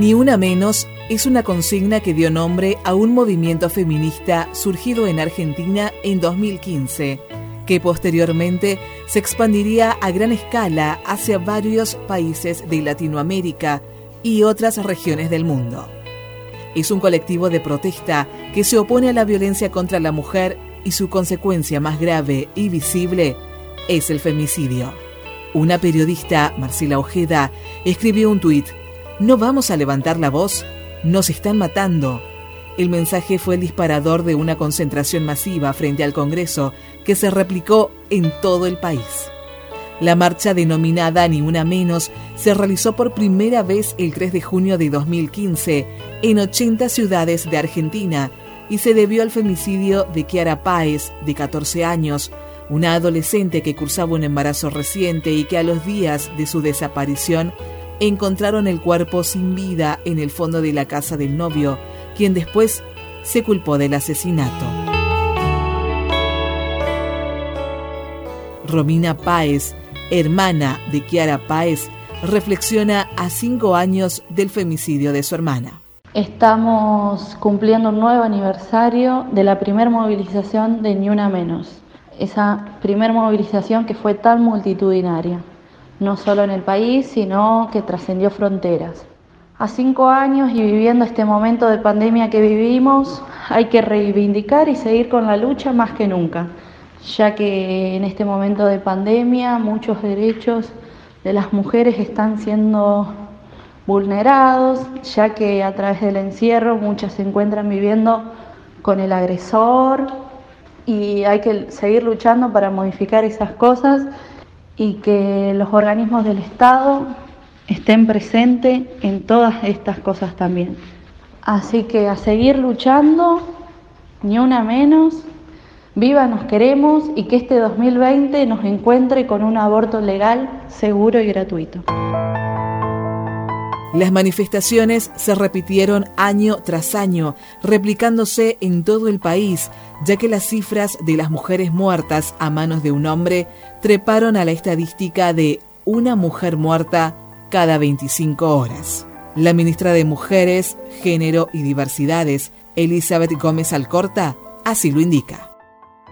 Ni una menos es una consigna que dio nombre a un movimiento feminista surgido en Argentina en 2015, que posteriormente se expandiría a gran escala hacia varios países de Latinoamérica y otras regiones del mundo. Es un colectivo de protesta que se opone a la violencia contra la mujer y su consecuencia más grave y visible es el femicidio. Una periodista, Marcela Ojeda, escribió un tuit no vamos a levantar la voz, nos están matando. El mensaje fue el disparador de una concentración masiva frente al Congreso que se replicó en todo el país. La marcha denominada Ni Una Menos se realizó por primera vez el 3 de junio de 2015 en 80 ciudades de Argentina y se debió al femicidio de Kiara Páez, de 14 años, una adolescente que cursaba un embarazo reciente y que a los días de su desaparición encontraron el cuerpo sin vida en el fondo de la casa del novio, quien después se culpó del asesinato. Romina Páez, hermana de Kiara Páez, reflexiona a cinco años del femicidio de su hermana. Estamos cumpliendo un nuevo aniversario de la primera movilización de Ni Una Menos, esa primera movilización que fue tan multitudinaria no solo en el país, sino que trascendió fronteras. A cinco años y viviendo este momento de pandemia que vivimos, hay que reivindicar y seguir con la lucha más que nunca, ya que en este momento de pandemia muchos derechos de las mujeres están siendo vulnerados, ya que a través del encierro muchas se encuentran viviendo con el agresor y hay que seguir luchando para modificar esas cosas y que los organismos del Estado estén presentes en todas estas cosas también. Así que a seguir luchando, ni una menos, viva nos queremos y que este 2020 nos encuentre con un aborto legal, seguro y gratuito. Las manifestaciones se repitieron año tras año, replicándose en todo el país, ya que las cifras de las mujeres muertas a manos de un hombre treparon a la estadística de una mujer muerta cada 25 horas. La ministra de Mujeres, Género y Diversidades, Elizabeth Gómez Alcorta, así lo indica.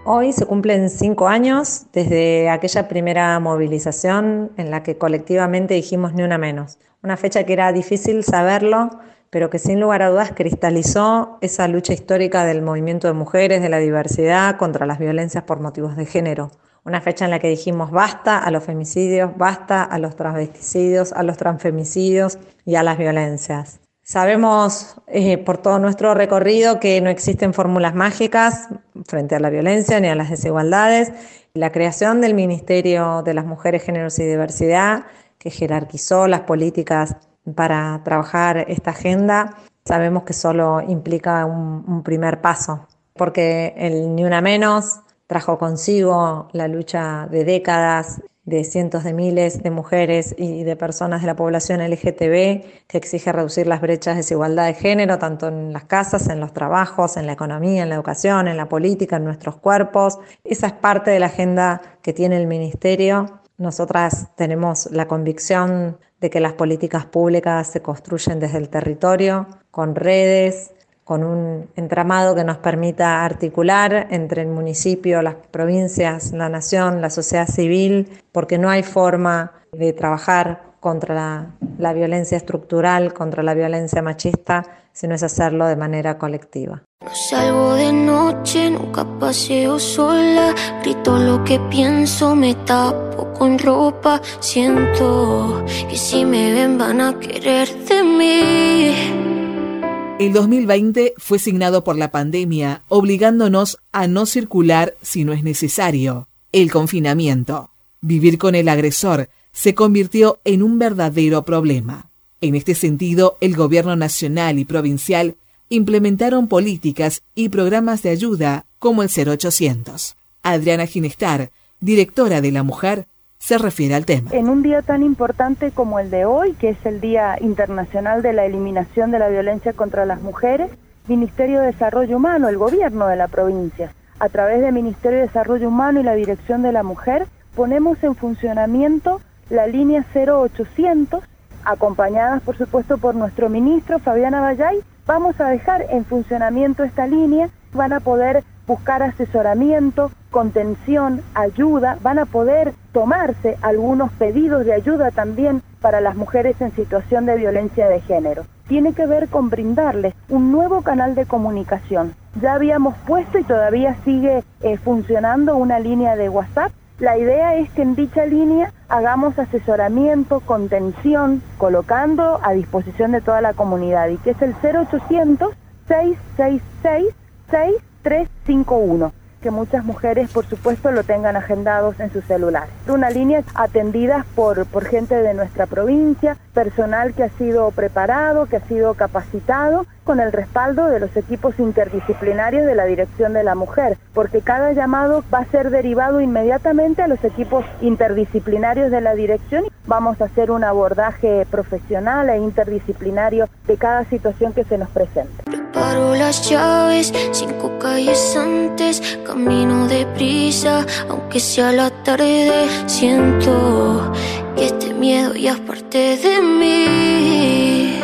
Hoy se cumplen cinco años desde aquella primera movilización en la que colectivamente dijimos ni una menos una fecha que era difícil saberlo, pero que sin lugar a dudas cristalizó esa lucha histórica del movimiento de mujeres, de la diversidad contra las violencias por motivos de género. Una fecha en la que dijimos basta a los femicidios, basta a los transvesticidios, a los transfemicidios y a las violencias. Sabemos eh, por todo nuestro recorrido que no existen fórmulas mágicas frente a la violencia ni a las desigualdades. La creación del Ministerio de las Mujeres, Géneros y Diversidad que jerarquizó las políticas para trabajar esta agenda, sabemos que solo implica un, primer paso, porque el Ni Una Menos trajo consigo la lucha de décadas de cientos de miles de mujeres y de personas de la población LGTB que exige reducir las brechas de desigualdad de género, tanto en las casas, en los trabajos, en la economía, en la educación, en la política, en nuestros cuerpos. Esa es parte de la agenda que tiene el Ministerio nosotras tenemos la convicción de que las políticas públicas se construyen desde el territorio, con redes, con un entramado que nos permita articular entre el municipio, las provincias, la nación, la sociedad civil, porque no hay forma de trabajar contra la, violencia estructural, contra la violencia machista, si no es hacerlo de manera colectiva. No salgo de noche, nunca paseo sola, grito lo que pienso, me tapo con ropa, siento que si me ven van a querer de mí. El 2020 fue signado por la pandemia, obligándonos a no circular si no es necesario. El confinamiento. Vivir con el agresor se convirtió en un verdadero problema. En este sentido, el gobierno nacional y provincial implementaron políticas y programas de ayuda como el 0800. Adriana Ginestar, directora de la mujer, se refiere al tema. En un día tan importante como el de hoy, que es el Día Internacional de la Eliminación de la Violencia contra las Mujeres, Ministerio de Desarrollo Humano, el gobierno de la provincia, a través del Ministerio de Desarrollo Humano y la Dirección de la Mujer, ponemos en funcionamiento la línea 0800 acompañadas por supuesto por nuestro ministro Fabiana Bayay, vamos a dejar en funcionamiento esta línea, van a poder buscar asesoramiento, contención, ayuda, van a poder tomarse algunos pedidos de ayuda también para las mujeres en situación de violencia de género. Tiene que ver con brindarles un nuevo canal de comunicación. Ya habíamos puesto y todavía sigue eh, funcionando una línea de WhatsApp. La idea es que en dicha línea hagamos asesoramiento, contención, colocando a disposición de toda la comunidad y que es el 0800 666 6351 que muchas mujeres, por supuesto, lo tengan agendados en sus celulares. Una línea atendida por, por gente de nuestra provincia, personal que ha sido preparado, que ha sido capacitado, con el respaldo de los equipos interdisciplinarios de la Dirección de la Mujer, porque cada llamado va a ser derivado inmediatamente a los equipos interdisciplinarios de la Dirección. Vamos a hacer un abordaje profesional e interdisciplinario de cada situación que se nos presente. Paro las llaves, cinco calles antes, camino deprisa, aunque sea la tarde, siento que este miedo ya es parte de mí.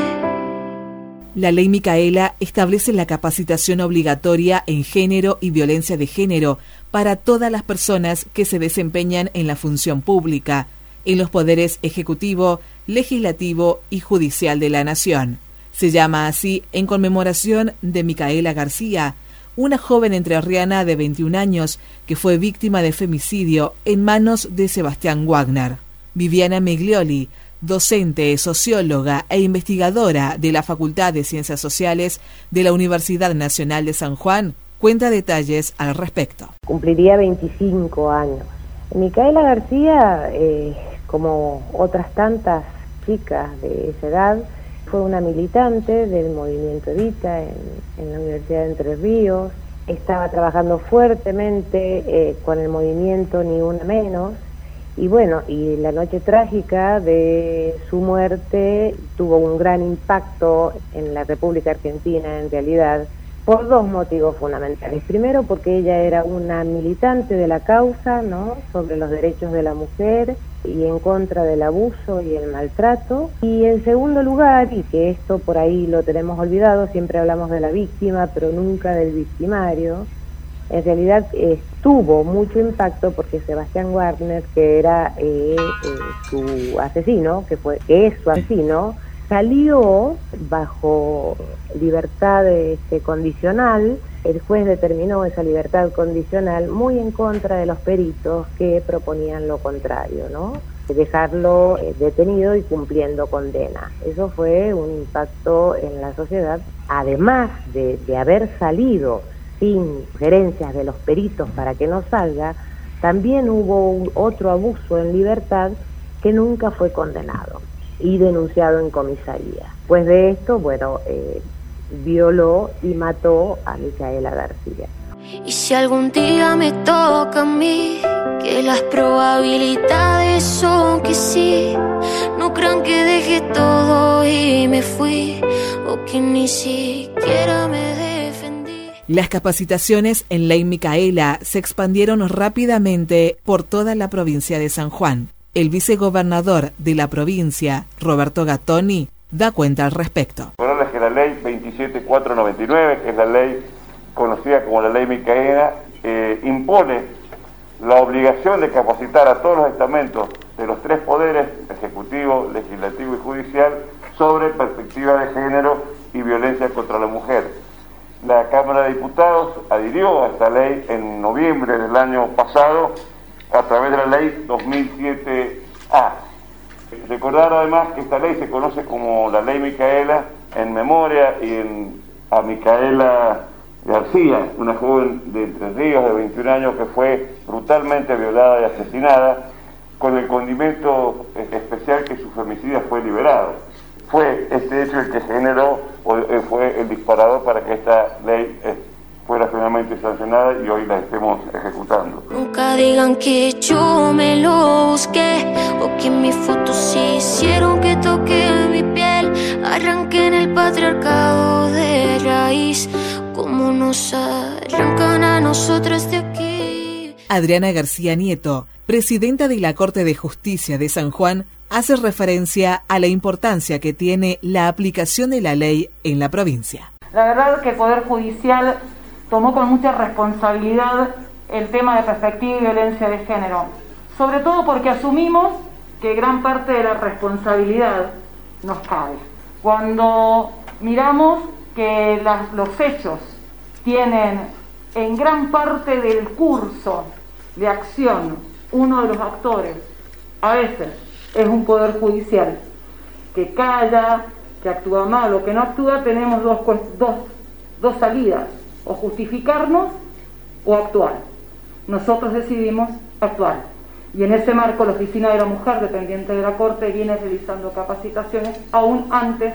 La ley Micaela establece la capacitación obligatoria en género y violencia de género para todas las personas que se desempeñan en la función pública, en los poderes ejecutivo, legislativo y judicial de la nación. Se llama así en conmemoración de Micaela García, una joven entrerriana de 21 años que fue víctima de femicidio en manos de Sebastián Wagner. Viviana Meglioli, docente, socióloga e investigadora de la Facultad de Ciencias Sociales de la Universidad Nacional de San Juan, cuenta detalles al respecto. Cumpliría 25 años. Micaela García, eh, como otras tantas chicas de esa edad, fue una militante del movimiento Evita en, la Universidad de Entre Ríos. Estaba trabajando fuertemente eh, con el movimiento Ni Una Menos. Y bueno, y la noche trágica de su muerte tuvo un gran impacto en la República Argentina en realidad por dos motivos fundamentales. Primero, porque ella era una militante de la causa, ¿no? Sobre los derechos de la mujer y en contra del abuso y el maltrato. Y en segundo lugar, y que esto por ahí lo tenemos olvidado, siempre hablamos de la víctima, pero nunca del victimario. En realidad tuvo mucho impacto porque Sebastián Warner, que era eh, eh, su asesino, que fue que es su asesino, Salió bajo libertad este, condicional, el juez determinó esa libertad condicional muy en contra de los peritos que proponían lo contrario, ¿no? dejarlo eh, detenido y cumpliendo condena. Eso fue un impacto en la sociedad, además de, de haber salido sin sugerencias de los peritos para que no salga, también hubo otro abuso en libertad que nunca fue condenado y denunciado en comisaría. Pues de esto, bueno, eh, violó y mató a Micaela García. Y si algún día me toca a mí, que las probabilidades son que sí, no crean que dejé todo y me fui, o que ni siquiera me defendí. Las capacitaciones en Ley Micaela se expandieron rápidamente por toda la provincia de San Juan. El vicegobernador de la provincia, Roberto Gattoni, da cuenta al respecto. Bueno, es que la ley 27499, que es la ley conocida como la ley Micaela, eh, impone la obligación de capacitar a todos los estamentos de los tres poderes, ejecutivo, legislativo y judicial, sobre perspectiva de género y violencia contra la mujer. La Cámara de Diputados adhirió a esta ley en noviembre del año pasado a través de la ley 2007A. Recordar además que esta ley se conoce como la ley Micaela en memoria y en, a Micaela García, una joven de Entre Ríos de 21 años que fue brutalmente violada y asesinada con el condimento especial que su femicidio fue liberado. Fue este hecho el que generó o eh, fue el disparador para que esta ley eh, fuera finalmente sancionada y hoy la estemos ejecutando. Nunca digan que yo me lo busqué o que mis fotos hicieron que toque mi piel, arranquen el patriarcado de raíz, como nos arrancan a nosotros de aquí. Adriana García Nieto, presidenta de la Corte de Justicia de San Juan, hace referencia a la importancia que tiene la aplicación de la ley en la provincia. La verdad que el Poder Judicial tomó con mucha responsabilidad el tema de perspectiva y violencia de género, sobre todo porque asumimos que gran parte de la responsabilidad nos cabe. Cuando miramos que los hechos tienen en gran parte del curso de acción uno de los actores, a veces es un poder judicial, que calla, que actúa mal o que no actúa, tenemos dos, dos, dos salidas, o justificarnos o actuar. Nosotros decidimos actuar. Y en ese marco la Oficina de la Mujer, dependiente de la Corte, viene realizando capacitaciones aún antes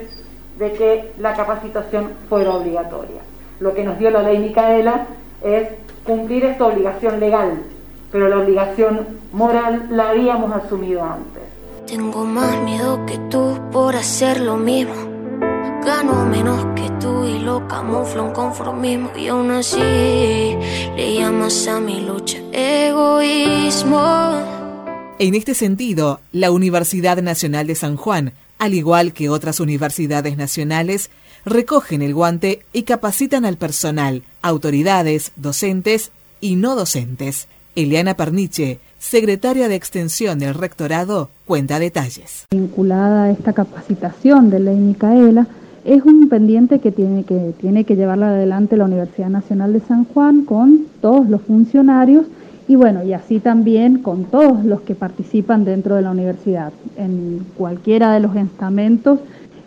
de que la capacitación fuera obligatoria. Lo que nos dio la ley Micaela es cumplir esta obligación legal, pero la obligación moral la habíamos asumido antes. Tengo más miedo que tú por hacer lo mismo. Gano menos que tú y lo camuflo un conformismo. Y aún así le llamas a mi lucha egoísmo. En este sentido, la Universidad Nacional de San Juan al igual que otras universidades nacionales, recogen el guante y capacitan al personal, autoridades, docentes y no docentes. Eliana Perniche, secretaria de Extensión del Rectorado, cuenta detalles. Vinculada a esta capacitación de ley Micaela, es un pendiente que tiene que, tiene que llevarla adelante la Universidad Nacional de San Juan con todos los funcionarios y bueno, y así también con todos los que participan dentro de la universidad, en cualquiera de los estamentos.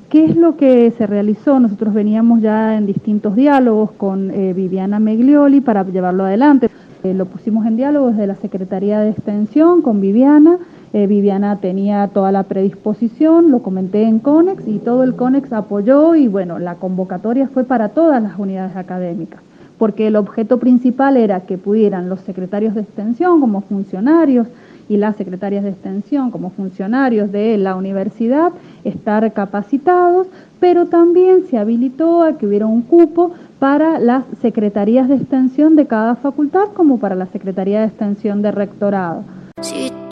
¿Qué es lo que se realizó? Nosotros veníamos ya en distintos diálogos con eh, Viviana Meglioli para llevarlo adelante. Eh, lo pusimos en diálogo desde la Secretaría de Extensión con Viviana. Eh, Viviana tenía toda la predisposición, lo comenté en CONEX y todo el CONEX apoyó y bueno, la convocatoria fue para todas las unidades académicas porque el objeto principal era que pudieran los secretarios de extensión como funcionarios y las secretarias de extensión como funcionarios de la universidad estar capacitados, pero también se habilitó a que hubiera un cupo para las secretarías de extensión de cada facultad como para la Secretaría de Extensión de Rectorado.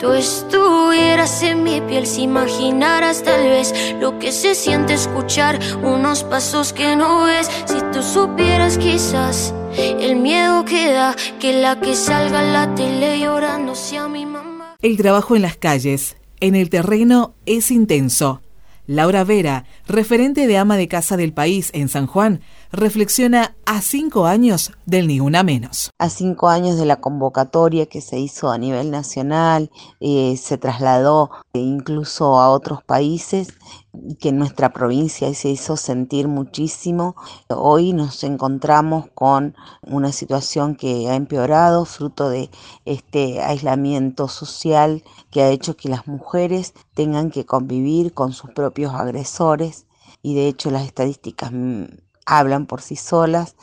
Tú estuvieras en mi piel, si imaginaras tal vez lo que se siente escuchar unos pasos que no ves, si tú supieras quizás el miedo que da que la que salga en la tele llorando sea mi mamá. El trabajo en las calles, en el terreno, es intenso. Laura Vera, referente de ama de casa del país en San Juan, reflexiona a cinco años del Ni Una Menos. A cinco años de la convocatoria que se hizo a nivel nacional, eh, se trasladó incluso a otros países que en nuestra provincia se hizo sentir muchísimo. Hoy nos encontramos con una situación que ha empeorado fruto de este aislamiento social que ha hecho que las mujeres tengan que convivir con sus propios agresores y de hecho las estadísticas mm, hablan por sí solas.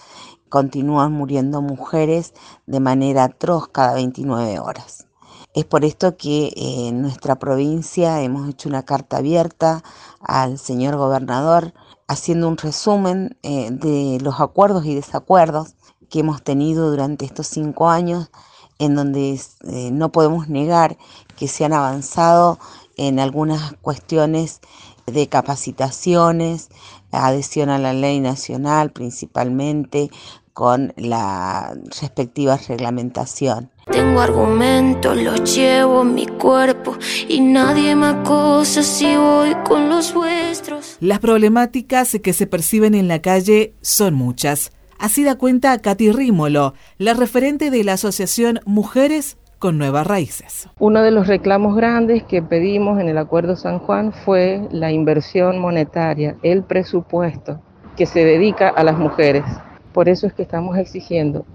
Continúan muriendo mujeres de manera atroz cada 29 horas. Es por esto que eh, en nuestra provincia hemos hecho una carta abierta al señor gobernador haciendo un resumen eh, de los acuerdos y desacuerdos que hemos tenido durante estos cinco años, en donde eh, no podemos negar que se han avanzado en algunas cuestiones de capacitaciones, adhesión a la ley nacional principalmente, con la respectiva reglamentación. Tengo argumentos, los llevo en mi cuerpo y nadie me acosa si voy con los vuestros. Las problemáticas que se perciben en la calle son muchas. Así da cuenta Katy Rímolo, la referente de la Asociación Mujeres con Nuevas Raíces. Uno de los reclamos grandes que pedimos en el Acuerdo San Juan fue la inversión monetaria, el presupuesto que se dedica a las mujeres. Por eso es que estamos exigiendo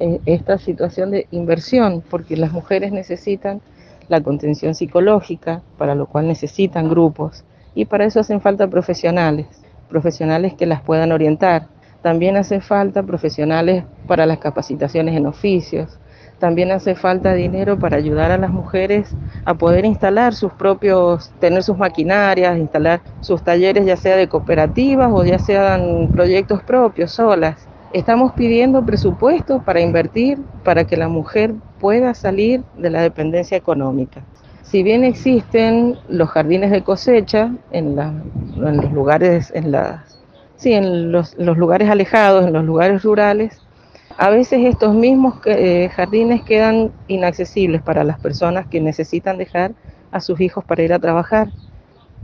eh, esta situación de inversión, porque las mujeres necesitan la contención psicológica, para lo cual necesitan grupos, y para eso hacen falta profesionales, profesionales que las puedan orientar. También hace falta profesionales para las capacitaciones en oficios. También hace falta dinero para ayudar a las mujeres a poder instalar sus propios, tener sus maquinarias, instalar sus talleres ya sea de cooperativas o ya sean proyectos propios, solas. Estamos pidiendo presupuesto para invertir para que la mujer pueda salir de la dependencia económica. Si bien existen los jardines de cosecha en, los lugares, en las, sí, en los, lugares alejados, en los lugares rurales, a veces estos mismos eh, jardines quedan inaccesibles para las personas que necesitan dejar a sus hijos para ir a trabajar.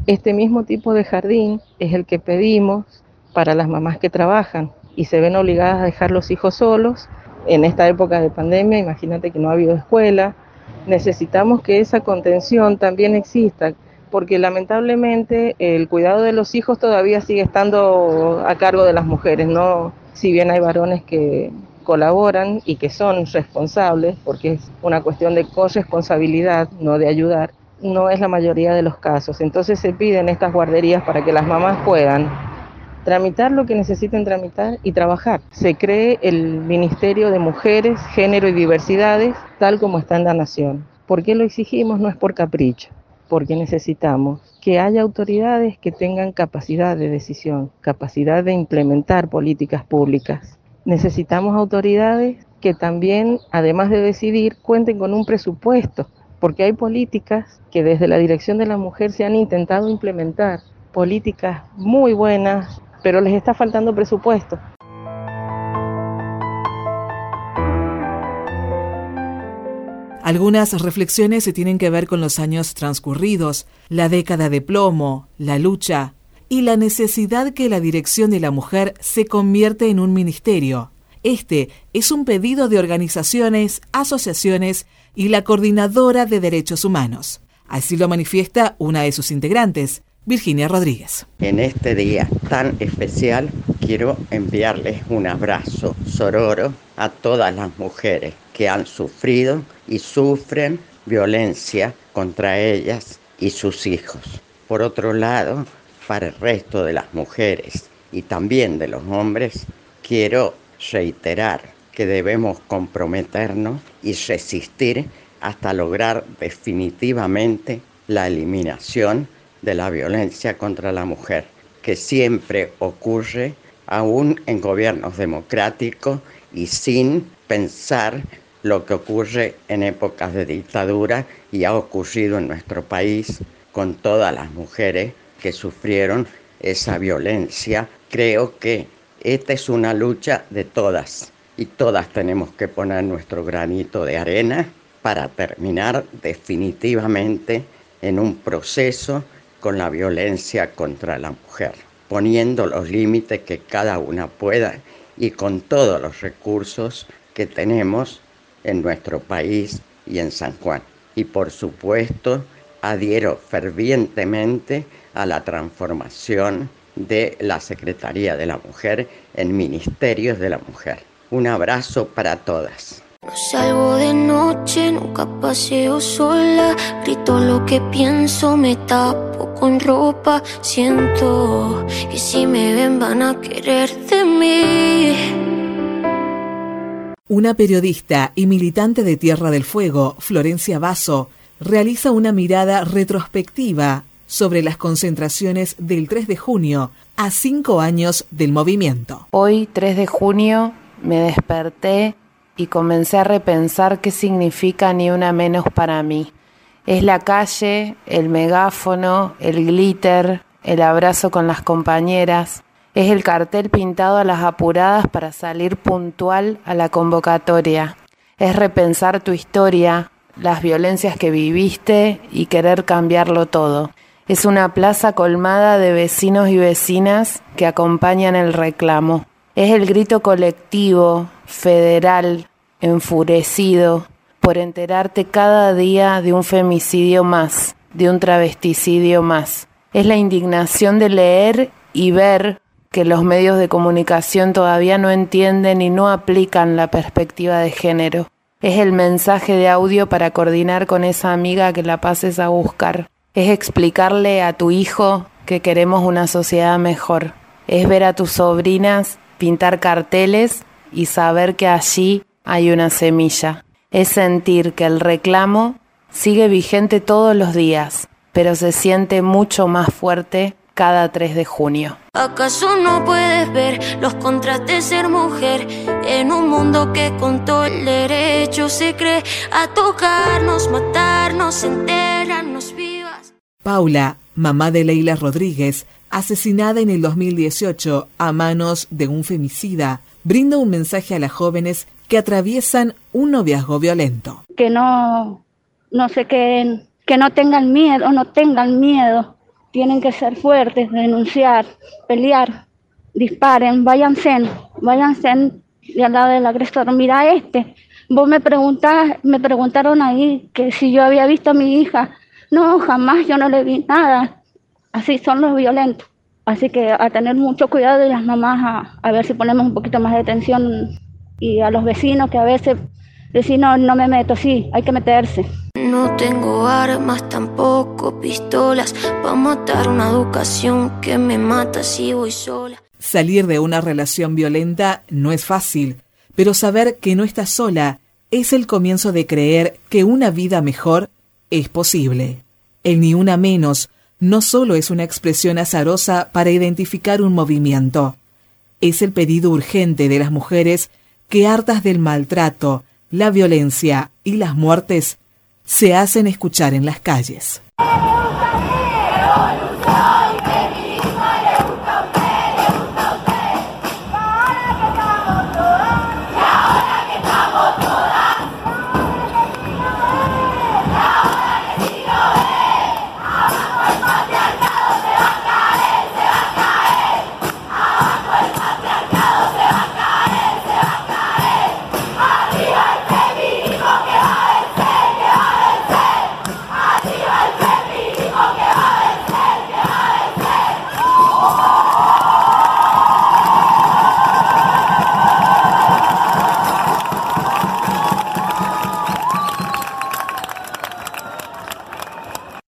Este mismo tipo de jardín es el que pedimos para las mamás que trabajan y se ven obligadas a dejar los hijos solos. En esta época de pandemia, imagínate que no ha habido escuela, necesitamos que esa contención también exista, porque lamentablemente el cuidado de los hijos todavía sigue estando a cargo de las mujeres, ¿no? Si bien hay varones que colaboran y que son responsables, porque es una cuestión de corresponsabilidad, no de ayudar, no es la mayoría de los casos. Entonces se piden estas guarderías para que las mamás puedan tramitar lo que necesiten tramitar y trabajar. Se cree el Ministerio de Mujeres, Género y Diversidades, tal como está en la Nación. ¿Por qué lo exigimos? No es por capricho, porque necesitamos que haya autoridades que tengan capacidad de decisión, capacidad de implementar políticas públicas. Necesitamos autoridades que también, además de decidir, cuenten con un presupuesto, porque hay políticas que desde la Dirección de la Mujer se han intentado implementar, políticas muy buenas, pero les está faltando presupuesto. Algunas reflexiones se tienen que ver con los años transcurridos, la década de plomo, la lucha y la necesidad que la dirección de la mujer se convierte en un ministerio. Este es un pedido de organizaciones, asociaciones y la coordinadora de derechos humanos. Así lo manifiesta una de sus integrantes, Virginia Rodríguez. En este día tan especial quiero enviarles un abrazo sororo a todas las mujeres que han sufrido y sufren violencia contra ellas y sus hijos. Por otro lado, para el resto de las mujeres y también de los hombres, quiero reiterar que debemos comprometernos y resistir hasta lograr definitivamente la eliminación de la violencia contra la mujer, que siempre ocurre aún en gobiernos democráticos y sin pensar lo que ocurre en épocas de dictadura y ha ocurrido en nuestro país con todas las mujeres que sufrieron esa violencia. Creo que esta es una lucha de todas y todas tenemos que poner nuestro granito de arena para terminar definitivamente en un proceso con la violencia contra la mujer, poniendo los límites que cada una pueda y con todos los recursos que tenemos en nuestro país y en San Juan. Y por supuesto, adhiero fervientemente a la transformación de la Secretaría de la Mujer en Ministerios de la Mujer. Un abrazo para todas. No salgo de noche, nunca paseo sola. Grito lo que pienso, me tapo con ropa. Siento que si me ven van a querer de mí. Una periodista y militante de Tierra del Fuego, Florencia Basso, realiza una mirada retrospectiva sobre las concentraciones del 3 de junio, a cinco años del movimiento. Hoy, 3 de junio, me desperté y comencé a repensar qué significa ni una menos para mí. Es la calle, el megáfono, el glitter, el abrazo con las compañeras, es el cartel pintado a las apuradas para salir puntual a la convocatoria, es repensar tu historia, las violencias que viviste y querer cambiarlo todo. Es una plaza colmada de vecinos y vecinas que acompañan el reclamo. Es el grito colectivo, federal, enfurecido, por enterarte cada día de un femicidio más, de un travesticidio más. Es la indignación de leer y ver que los medios de comunicación todavía no entienden y no aplican la perspectiva de género. Es el mensaje de audio para coordinar con esa amiga que la pases a buscar. Es explicarle a tu hijo que queremos una sociedad mejor. Es ver a tus sobrinas pintar carteles y saber que allí hay una semilla. Es sentir que el reclamo sigue vigente todos los días, pero se siente mucho más fuerte cada 3 de junio. ¿Acaso no puedes ver los contras de ser mujer en un mundo que con todo el derecho se cree a tocarnos, matarnos, enterrarnos vivas? Paula, mamá de Leila Rodríguez, asesinada en el 2018 a manos de un femicida, brinda un mensaje a las jóvenes que atraviesan un noviazgo violento. Que no, no se queden, que no tengan miedo, no tengan miedo. Tienen que ser fuertes, denunciar, pelear, disparen, váyanse, váyanse de al lado del agresor. Mira este, vos me preguntás, me preguntaron ahí que si yo había visto a mi hija. No, jamás yo no le vi nada. Así son los violentos. Así que a tener mucho cuidado y las mamás a, a ver si ponemos un poquito más de atención y a los vecinos que a veces decir no, no me meto, sí, hay que meterse. No tengo armas, tampoco pistolas, para matar una educación que me mata si voy sola. Salir de una relación violenta no es fácil, pero saber que no estás sola es el comienzo de creer que una vida mejor es posible. El ni una menos no solo es una expresión azarosa para identificar un movimiento, es el pedido urgente de las mujeres que hartas del maltrato, la violencia y las muertes, se hacen escuchar en las calles.